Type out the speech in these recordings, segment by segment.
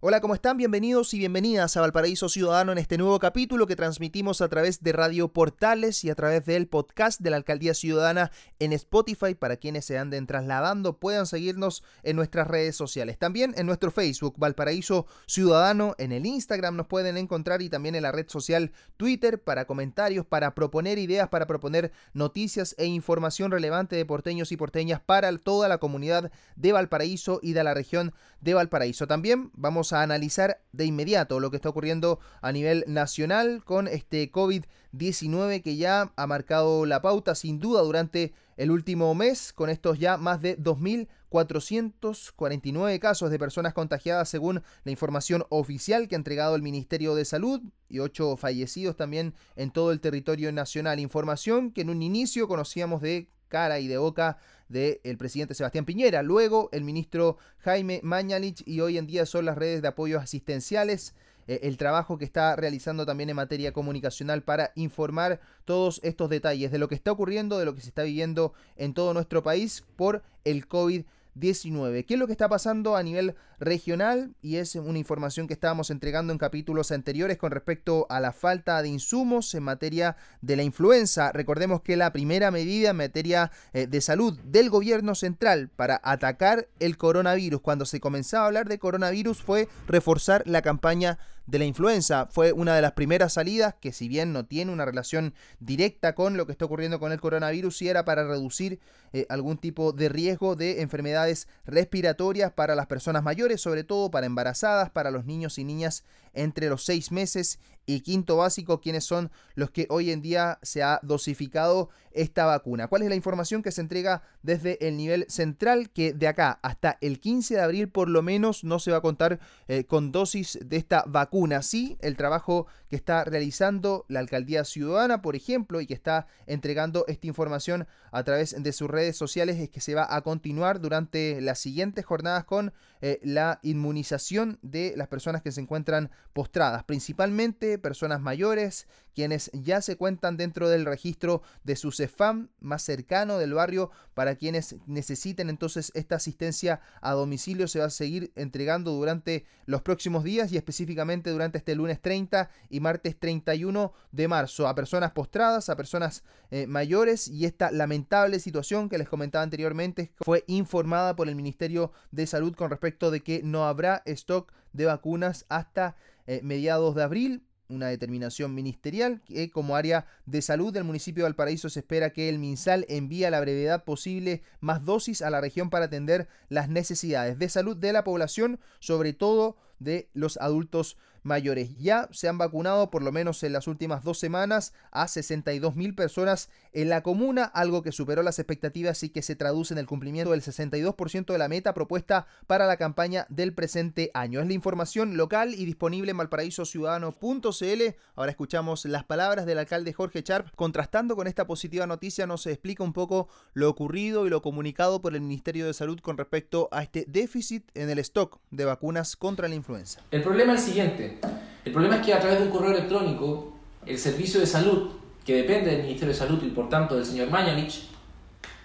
Hola, ¿cómo están? Bienvenidos y bienvenidas a Valparaíso Ciudadano en este nuevo capítulo que transmitimos a través de Radio Portales y a través del podcast de la Alcaldía Ciudadana en Spotify para quienes se anden trasladando puedan seguirnos en nuestras redes sociales. También en nuestro Facebook Valparaíso Ciudadano, en el Instagram nos pueden encontrar y también en la red social Twitter para comentarios, para proponer ideas, para proponer noticias e información relevante de porteños y porteñas para toda la comunidad de Valparaíso y de la región de Valparaíso. También vamos a analizar de inmediato lo que está ocurriendo a nivel nacional con este COVID-19 que ya ha marcado la pauta sin duda durante el último mes con estos ya más de 2.449 casos de personas contagiadas según la información oficial que ha entregado el Ministerio de Salud y ocho fallecidos también en todo el territorio nacional. Información que en un inicio conocíamos de cara y de boca del presidente Sebastián Piñera, luego el ministro Jaime Mañalich y hoy en día son las redes de apoyo asistenciales, eh, el trabajo que está realizando también en materia comunicacional para informar todos estos detalles de lo que está ocurriendo, de lo que se está viviendo en todo nuestro país por el COVID-19. 19. ¿Qué es lo que está pasando a nivel regional? Y es una información que estábamos entregando en capítulos anteriores con respecto a la falta de insumos en materia de la influenza. Recordemos que la primera medida en materia eh, de salud del gobierno central para atacar el coronavirus, cuando se comenzaba a hablar de coronavirus, fue reforzar la campaña de la influenza. Fue una de las primeras salidas que si bien no tiene una relación directa con lo que está ocurriendo con el coronavirus, sí era para reducir eh, algún tipo de riesgo de enfermedades respiratorias para las personas mayores, sobre todo para embarazadas, para los niños y niñas entre los seis meses y quinto básico, quienes son los que hoy en día se ha dosificado esta vacuna. ¿Cuál es la información que se entrega desde el nivel central? Que de acá hasta el 15 de abril por lo menos no se va a contar eh, con dosis de esta vacuna. Sí, el trabajo que está realizando la alcaldía ciudadana, por ejemplo, y que está entregando esta información a través de sus redes sociales es que se va a continuar durante las siguientes jornadas con eh, la inmunización de las personas que se encuentran postradas, principalmente personas mayores, quienes ya se cuentan dentro del registro de su CEFAM más cercano del barrio, para quienes necesiten entonces esta asistencia a domicilio se va a seguir entregando durante los próximos días y específicamente durante este lunes 30 y martes 31 de marzo. A personas postradas, a personas eh, mayores y esta lamentable situación que les comentaba anteriormente fue informada por el Ministerio de Salud con respecto de que no habrá stock de vacunas hasta eh, mediados de abril. Una determinación ministerial que como área de salud del municipio de Valparaíso se espera que el MinSal envíe a la brevedad posible más dosis a la región para atender las necesidades de salud de la población, sobre todo de los adultos mayores. Ya se han vacunado por lo menos en las últimas dos semanas a 62 mil personas en la comuna, algo que superó las expectativas y que se traduce en el cumplimiento del 62% de la meta propuesta para la campaña del presente año. Es la información local y disponible en valparaísociudadano.cl. Ahora escuchamos las palabras del alcalde Jorge Charp. Contrastando con esta positiva noticia, nos explica un poco lo ocurrido y lo comunicado por el Ministerio de Salud con respecto a este déficit en el stock de vacunas contra la influenza. El problema es el siguiente. El problema es que a través de un correo electrónico, el Servicio de Salud, que depende del Ministerio de Salud y por tanto del señor Mañanich,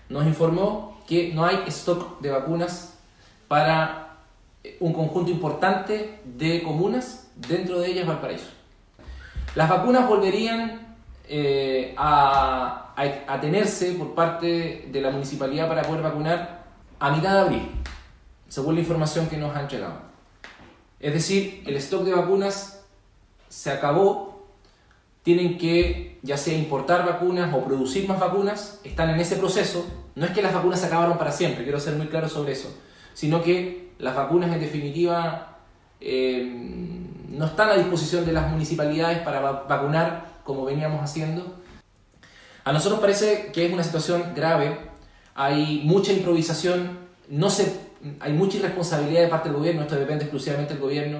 nos informó que no hay stock de vacunas para un conjunto importante de comunas, dentro de ellas Valparaíso. Las vacunas volverían eh, a, a, tenerse por parte de la municipalidad para poder vacunar a mitad de abril, según la información que nos han entregado. Es decir, el stock de vacunas se acabó, tienen que ya sea importar vacunas o producir más vacunas, están en ese proceso. No es que las vacunas se acabaron para siempre, quiero ser muy claro sobre eso, sino que las vacunas en definitiva eh, no están a disposición de las municipalidades para vacunar como veníamos haciendo. A nosotros parece que es una situación grave, hay mucha improvisación, no se hay mucha irresponsabilidad de parte del gobierno, esto depende exclusivamente del gobierno.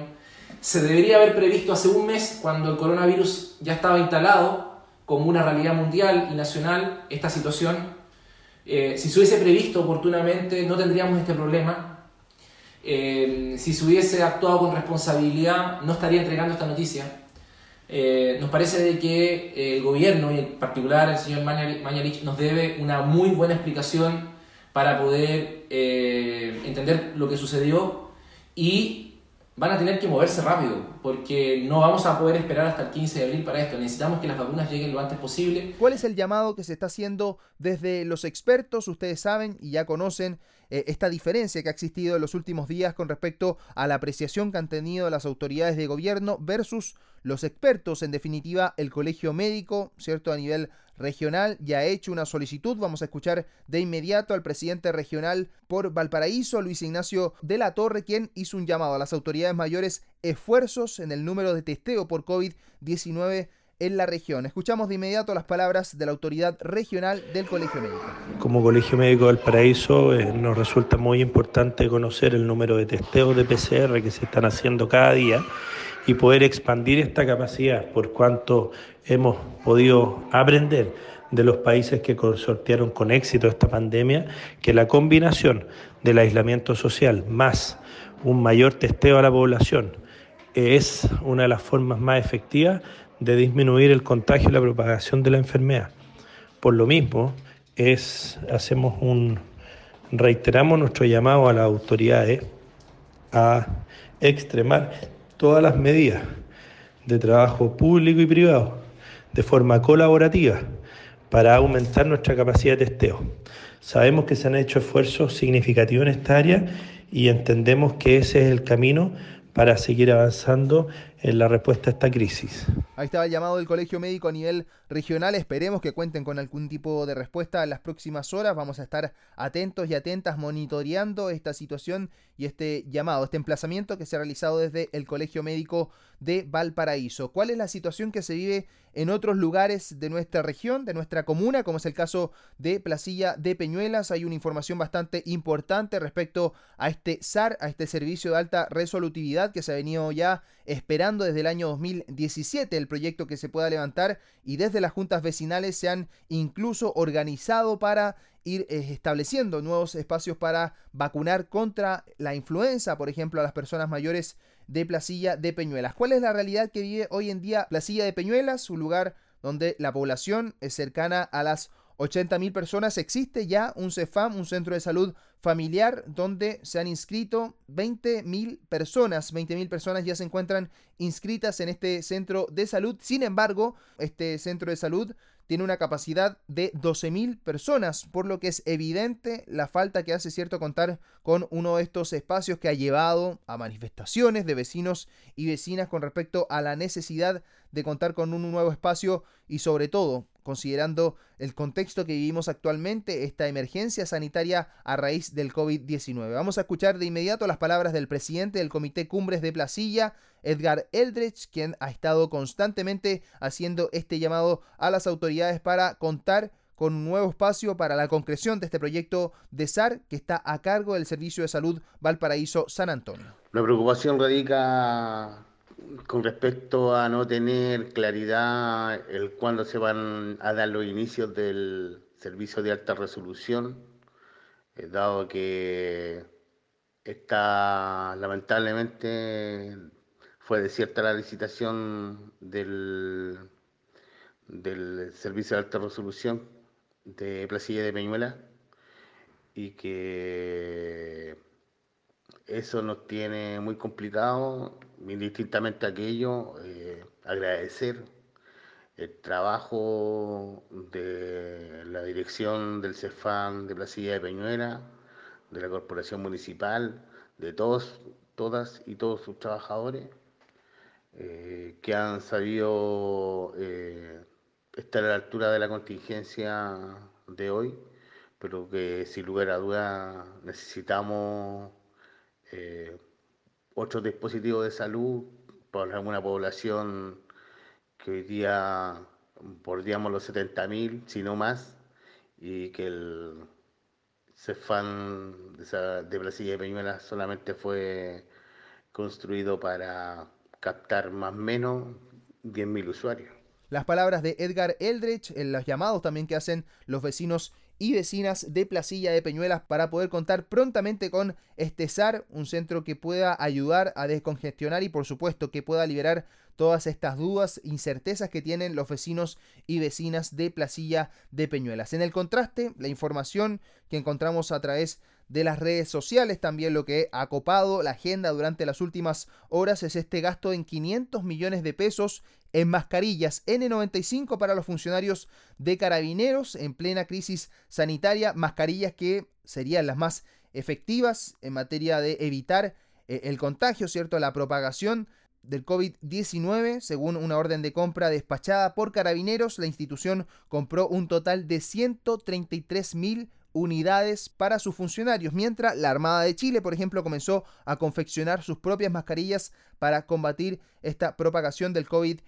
Se debería haber previsto hace un mes, cuando el coronavirus ya estaba instalado como una realidad mundial y nacional, esta situación. Eh, si se hubiese previsto oportunamente, no tendríamos este problema. Eh, si se hubiese actuado con responsabilidad, no estaría entregando esta noticia. Eh, nos parece de que el gobierno, y en particular el señor Mañalich, nos debe una muy buena explicación para poder eh, entender lo que sucedió y van a tener que moverse rápido, porque no vamos a poder esperar hasta el 15 de abril para esto. Necesitamos que las vacunas lleguen lo antes posible. ¿Cuál es el llamado que se está haciendo desde los expertos? Ustedes saben y ya conocen eh, esta diferencia que ha existido en los últimos días con respecto a la apreciación que han tenido las autoridades de gobierno versus los expertos, en definitiva el colegio médico, ¿cierto? A nivel regional ya ha hecho una solicitud. Vamos a escuchar de inmediato al presidente regional por Valparaíso, Luis Ignacio de la Torre, quien hizo un llamado a las autoridades mayores esfuerzos en el número de testeo por COVID-19 en la región. Escuchamos de inmediato las palabras de la autoridad regional del Colegio Médico. Como Colegio Médico del Paraíso eh, nos resulta muy importante conocer el número de testeos de PCR que se están haciendo cada día y poder expandir esta capacidad por cuanto hemos podido aprender de los países que sortearon con éxito esta pandemia, que la combinación del aislamiento social más un mayor testeo a la población es una de las formas más efectivas de disminuir el contagio y la propagación de la enfermedad. Por lo mismo, es, hacemos un, reiteramos nuestro llamado a las autoridades a extremar todas las medidas de trabajo público y privado de forma colaborativa para aumentar nuestra capacidad de testeo. Sabemos que se han hecho esfuerzos significativos en esta área y entendemos que ese es el camino para seguir avanzando la respuesta a esta crisis. Ahí estaba el llamado del Colegio Médico a nivel regional. Esperemos que cuenten con algún tipo de respuesta en las próximas horas. Vamos a estar atentos y atentas monitoreando esta situación y este llamado, este emplazamiento que se ha realizado desde el Colegio Médico de Valparaíso. ¿Cuál es la situación que se vive en otros lugares de nuestra región, de nuestra comuna, como es el caso de Placilla de Peñuelas? Hay una información bastante importante respecto a este SAR, a este servicio de alta resolutividad que se ha venido ya esperando desde el año 2017 el proyecto que se pueda levantar y desde las juntas vecinales se han incluso organizado para ir eh, estableciendo nuevos espacios para vacunar contra la influenza, por ejemplo, a las personas mayores de Placilla de Peñuelas. ¿Cuál es la realidad que vive hoy en día Placilla de Peñuelas? Un lugar donde la población es cercana a las 80.000 personas. Existe ya un CEFAM, un centro de salud familiar, donde se han inscrito 20.000 personas. 20.000 personas ya se encuentran inscritas en este centro de salud. Sin embargo, este centro de salud tiene una capacidad de 12.000 personas, por lo que es evidente la falta que hace cierto contar con uno de estos espacios que ha llevado a manifestaciones de vecinos y vecinas con respecto a la necesidad de contar con un nuevo espacio y sobre todo considerando el contexto que vivimos actualmente, esta emergencia sanitaria a raíz del COVID-19. Vamos a escuchar de inmediato las palabras del presidente del Comité Cumbres de Placilla, Edgar Eldrich, quien ha estado constantemente haciendo este llamado a las autoridades para contar con un nuevo espacio para la concreción de este proyecto de SAR que está a cargo del Servicio de Salud Valparaíso San Antonio. La preocupación radica con respecto a no tener claridad el cuándo se van a dar los inicios del servicio de alta resolución, eh, dado que está lamentablemente fue desierta la licitación del, del servicio de alta resolución de Placilla de Peñuela y que eso nos tiene muy complicado indistintamente aquello, eh, agradecer el trabajo de la dirección del CEFAN de Placilla de Peñuela, de la Corporación Municipal, de todos, todas y todos sus trabajadores eh, que han sabido eh, estar a la altura de la contingencia de hoy, pero que sin lugar a dudas necesitamos otros dispositivos de salud para una población que hoy día bordeamos los 70.000, si no más, y que el CEFAN de, Brasilia de Peñuela solamente fue construido para captar más o menos 10.000 usuarios. Las palabras de Edgar Eldrich, en los llamados también que hacen los vecinos y vecinas de Placilla de Peñuelas para poder contar prontamente con este SAR, un centro que pueda ayudar a descongestionar y por supuesto que pueda liberar todas estas dudas, incertezas que tienen los vecinos y vecinas de Placilla de Peñuelas. En el contraste, la información que encontramos a través de las redes sociales. También lo que ha copado la agenda durante las últimas horas es este gasto en 500 millones de pesos en mascarillas N95 para los funcionarios de carabineros en plena crisis sanitaria, mascarillas que serían las más efectivas en materia de evitar eh, el contagio, ¿cierto? La propagación del COVID-19. Según una orden de compra despachada por carabineros, la institución compró un total de 133 mil unidades para sus funcionarios, mientras la Armada de Chile, por ejemplo, comenzó a confeccionar sus propias mascarillas para combatir esta propagación del COVID-19.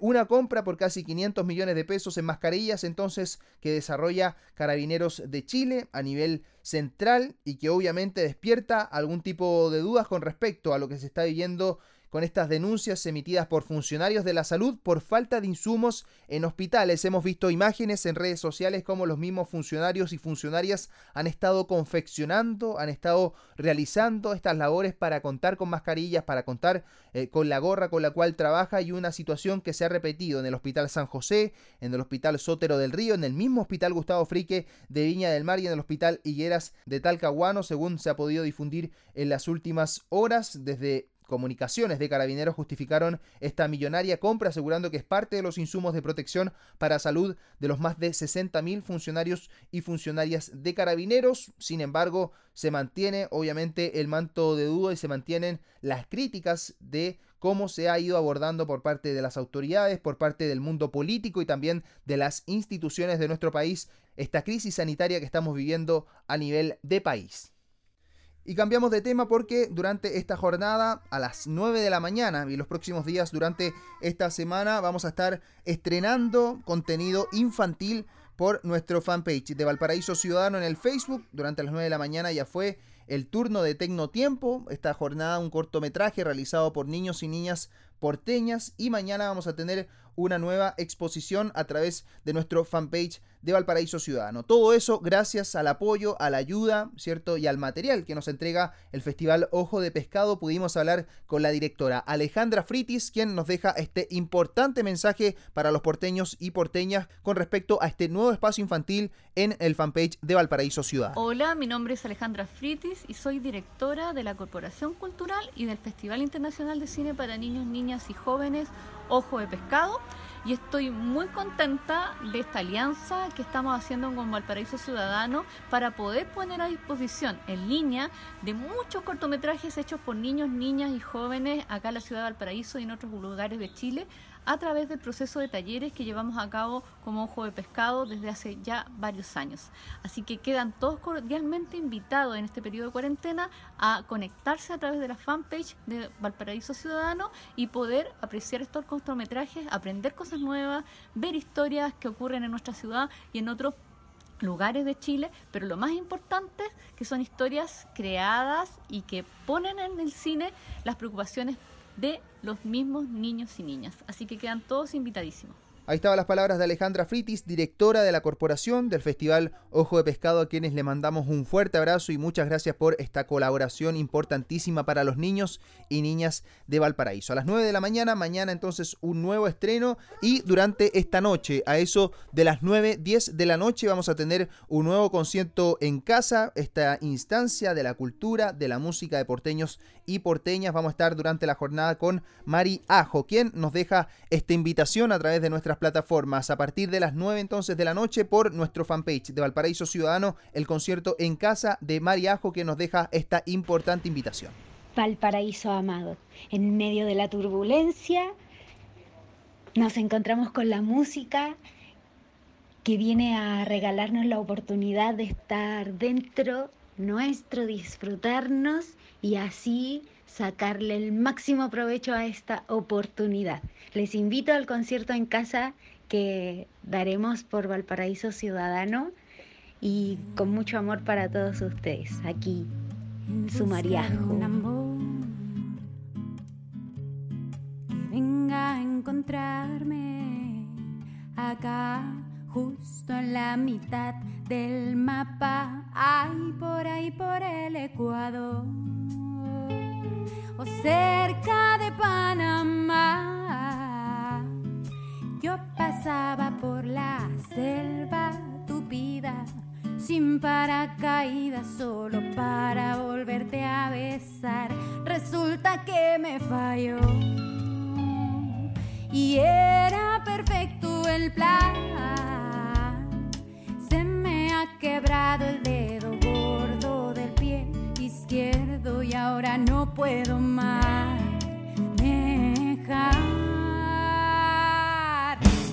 Una compra por casi 500 millones de pesos en mascarillas, entonces, que desarrolla Carabineros de Chile a nivel central y que obviamente despierta algún tipo de dudas con respecto a lo que se está viviendo con estas denuncias emitidas por funcionarios de la salud por falta de insumos en hospitales. Hemos visto imágenes en redes sociales como los mismos funcionarios y funcionarias han estado confeccionando, han estado realizando estas labores para contar con mascarillas, para contar eh, con la gorra con la cual trabaja y una situación que se ha repetido en el Hospital San José, en el Hospital Sótero del Río, en el mismo Hospital Gustavo Frique de Viña del Mar y en el Hospital Higueras de Talcahuano, según se ha podido difundir en las últimas horas desde comunicaciones de carabineros justificaron esta millonaria compra asegurando que es parte de los insumos de protección para salud de los más de 60.000 funcionarios y funcionarias de carabineros. Sin embargo, se mantiene obviamente el manto de duda y se mantienen las críticas de cómo se ha ido abordando por parte de las autoridades, por parte del mundo político y también de las instituciones de nuestro país esta crisis sanitaria que estamos viviendo a nivel de país. Y cambiamos de tema porque durante esta jornada a las 9 de la mañana y los próximos días durante esta semana vamos a estar estrenando contenido infantil por nuestro fanpage de Valparaíso Ciudadano en el Facebook. Durante las 9 de la mañana ya fue el turno de Tecnotiempo, esta jornada un cortometraje realizado por niños y niñas porteñas y mañana vamos a tener una nueva exposición a través de nuestro fanpage de Valparaíso Ciudadano. Todo eso gracias al apoyo, a la ayuda, ¿cierto? Y al material que nos entrega el Festival Ojo de Pescado. Pudimos hablar con la directora Alejandra Fritis, quien nos deja este importante mensaje para los porteños y porteñas con respecto a este nuevo espacio infantil en el fanpage de Valparaíso Ciudadano. Hola, mi nombre es Alejandra Fritis y soy directora de la Corporación Cultural y del Festival Internacional de Cine para Niños, Niñas y Jóvenes Ojo de Pescado. Y estoy muy contenta de esta alianza que estamos haciendo con Valparaíso Ciudadano para poder poner a disposición en línea de muchos cortometrajes hechos por niños, niñas y jóvenes acá en la ciudad de Valparaíso y en otros lugares de Chile a través del proceso de talleres que llevamos a cabo como Ojo de Pescado desde hace ya varios años. Así que quedan todos cordialmente invitados en este periodo de cuarentena a conectarse a través de la fanpage de Valparaíso Ciudadano y poder apreciar estos cortometrajes, aprender cosas nuevas, ver historias que ocurren en nuestra ciudad y en otros lugares de Chile, pero lo más importante que son historias creadas y que ponen en el cine las preocupaciones de los mismos niños y niñas. Así que quedan todos invitadísimos. Ahí estaban las palabras de Alejandra Fritis, directora de la corporación del Festival Ojo de Pescado, a quienes le mandamos un fuerte abrazo y muchas gracias por esta colaboración importantísima para los niños y niñas de Valparaíso. A las 9 de la mañana, mañana entonces un nuevo estreno y durante esta noche, a eso de las 9, 10 de la noche, vamos a tener un nuevo concierto en casa, esta instancia de la cultura, de la música de porteños y porteñas. Vamos a estar durante la jornada con Mari Ajo, quien nos deja esta invitación a través de nuestras plataformas a partir de las 9 entonces de la noche por nuestro fanpage de Valparaíso Ciudadano, el concierto en casa de Mariajo que nos deja esta importante invitación. Valparaíso amado, en medio de la turbulencia nos encontramos con la música que viene a regalarnos la oportunidad de estar dentro nuestro, disfrutarnos y así sacarle el máximo provecho a esta oportunidad. Les invito al concierto en casa que daremos por Valparaíso Ciudadano y con mucho amor para todos ustedes aquí en su mariajo. Que venga a encontrarme acá, justo en la mitad del mapa, ahí por ahí por el Ecuador o cerca de Panamá. Yo pasaba por la selva tupida sin paracaídas solo para volverte a besar. Resulta que me falló. Y era perfecto el plan. Quebrado el dedo gordo del pie izquierdo y ahora no puedo más.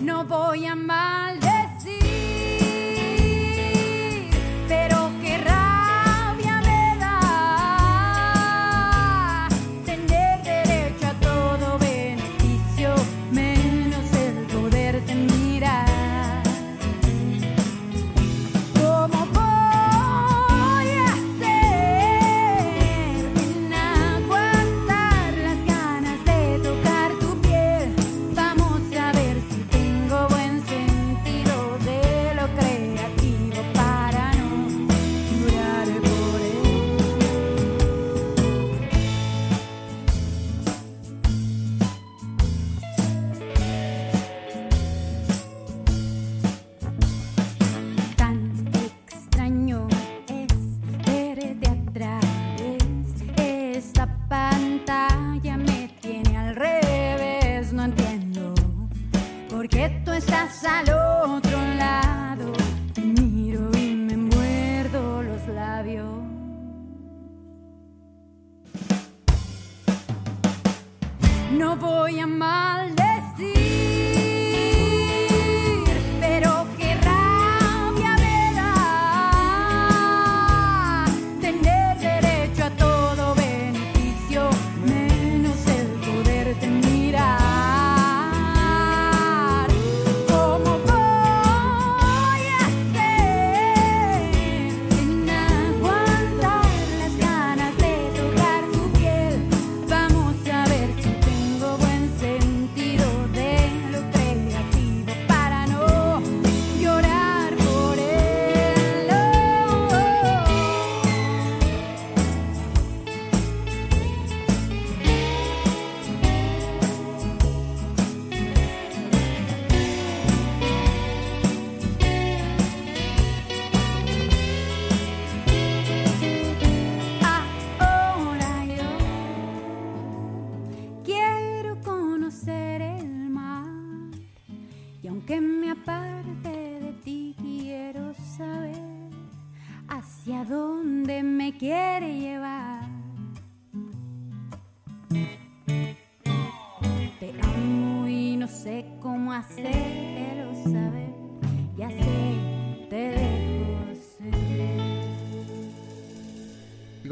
No voy a No voy a mal. hacia dónde me quiere llevar.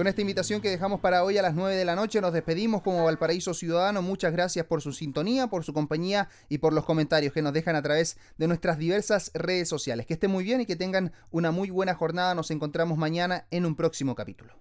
Con esta invitación que dejamos para hoy a las 9 de la noche, nos despedimos como Valparaíso Ciudadano. Muchas gracias por su sintonía, por su compañía y por los comentarios que nos dejan a través de nuestras diversas redes sociales. Que estén muy bien y que tengan una muy buena jornada. Nos encontramos mañana en un próximo capítulo.